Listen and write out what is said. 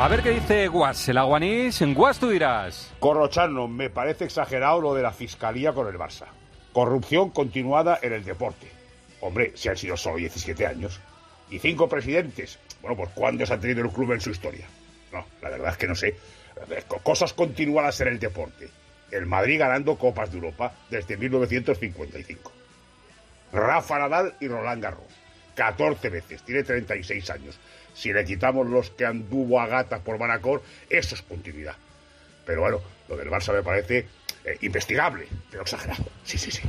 A ver qué dice Guas, el aguanís. En Guas tú dirás. Corrochano, me parece exagerado lo de la fiscalía con el Barça. Corrupción continuada en el deporte. Hombre, si han sido solo 17 años. Y cinco presidentes. Bueno, pues ¿cuándo se ha tenido el club en su historia? No, la verdad es que no sé. Cosas continuadas en el deporte. El Madrid ganando Copas de Europa desde 1955. Rafa Nadal y Roland Garros. 14 veces, tiene 36 años. Si le quitamos los que anduvo a gatas por Manacor, eso es continuidad. Pero bueno, lo del Barça me parece eh, investigable, pero exagerado. Sí, sí, sí.